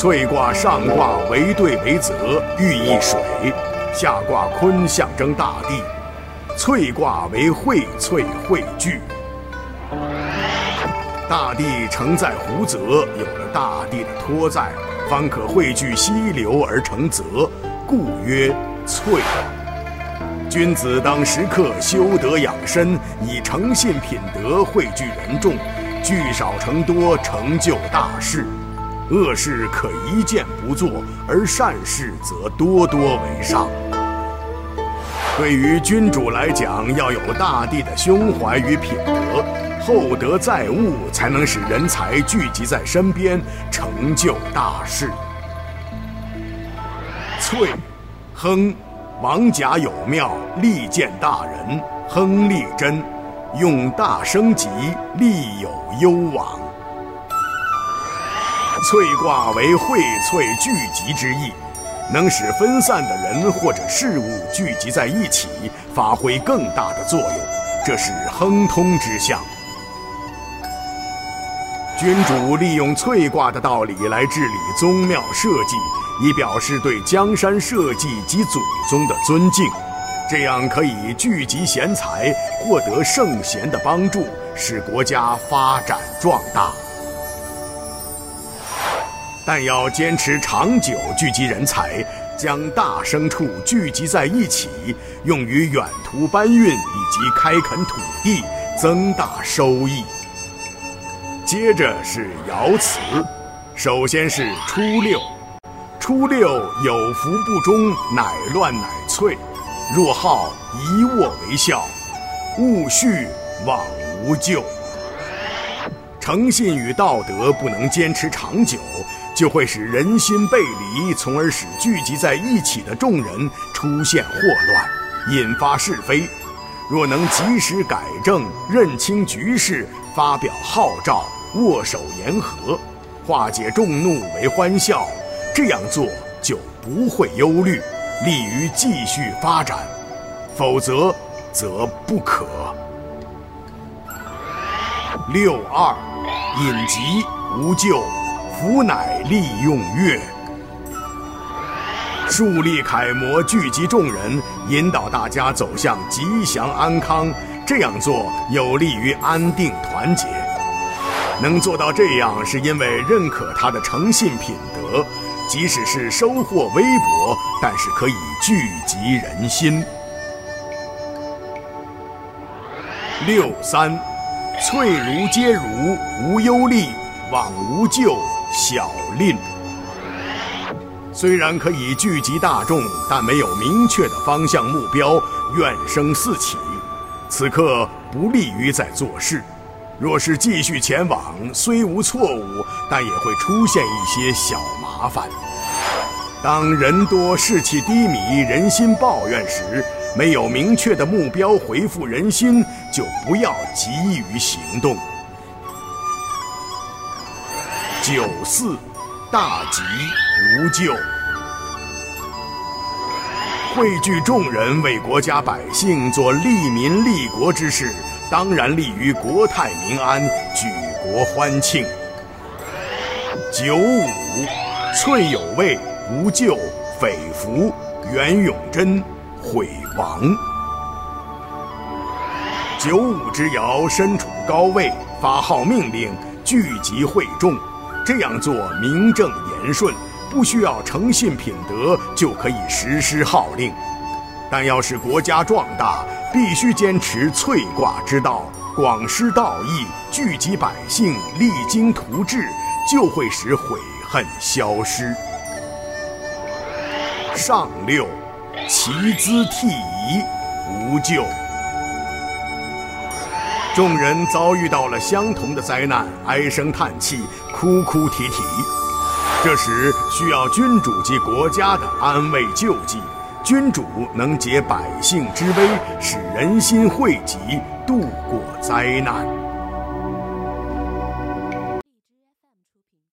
翠卦上卦为兑为泽，寓意水；下卦坤象征大地。翠卦为荟萃汇聚，大地承载湖泽，有了大地的托载，方可汇聚溪流而成泽，故曰翠。君子当时刻修德养身，以诚信品德汇聚人众，聚少成多，成就大事。恶事可一件不做，而善事则多多为上。对于君主来讲，要有大地的胸怀与品德，厚德载物，才能使人才聚集在身边，成就大事。翠，亨。王甲有庙，利见大人，亨利贞，用大生吉，利有攸往。翠卦为荟萃聚集之意，能使分散的人或者事物聚集在一起，发挥更大的作用，这是亨通之象。君主利用翠卦的道理来治理宗庙社稷。以表示对江山社稷及祖宗的尊敬，这样可以聚集贤才，获得圣贤的帮助，使国家发展壮大。但要坚持长久聚集人才，将大牲畜聚集在一起，用于远途搬运以及开垦土地，增大收益。接着是爻辞，首先是初六。初六有福不终，乃乱乃脆。若好一卧为孝，勿续往无咎。诚信与道德不能坚持长久，就会使人心背离，从而使聚集在一起的众人出现祸乱，引发是非。若能及时改正，认清局势，发表号召，握手言和，化解众怒为欢笑。这样做就不会忧虑，利于继续发展；否则，则不可。六二，隐疾无咎，福乃利用月。树立楷模，聚集众人，引导大家走向吉祥安康。这样做有利于安定团结。能做到这样，是因为认可他的诚信品德。即使是收获微薄，但是可以聚集人心。六三，翠如皆如，无忧虑，往无咎，小令。虽然可以聚集大众，但没有明确的方向目标，怨声四起，此刻不利于在做事。若是继续前往，虽无错误，但也会出现一些小麻烦。当人多士气低迷、人心抱怨时，没有明确的目标回复人心，就不要急于行动。九四，大吉无咎。汇聚众人为国家百姓做利民利国之事。当然利于国泰民安，举国欢庆。九五，翠有位，无咎，匪福，袁永贞，毁亡。九五之爻身处高位，发号命令，聚集会众，这样做名正言顺，不需要诚信品德就可以实施号令。但要使国家壮大，必须坚持翠卦之道，广施道义，聚集百姓，励精图治，就会使悔恨消失。上六，其资替夷，无咎。众人遭遇到了相同的灾难，唉声叹气，哭哭啼啼，这时需要君主及国家的安慰救济。君主能解百姓之危，使人心汇集，度过灾难。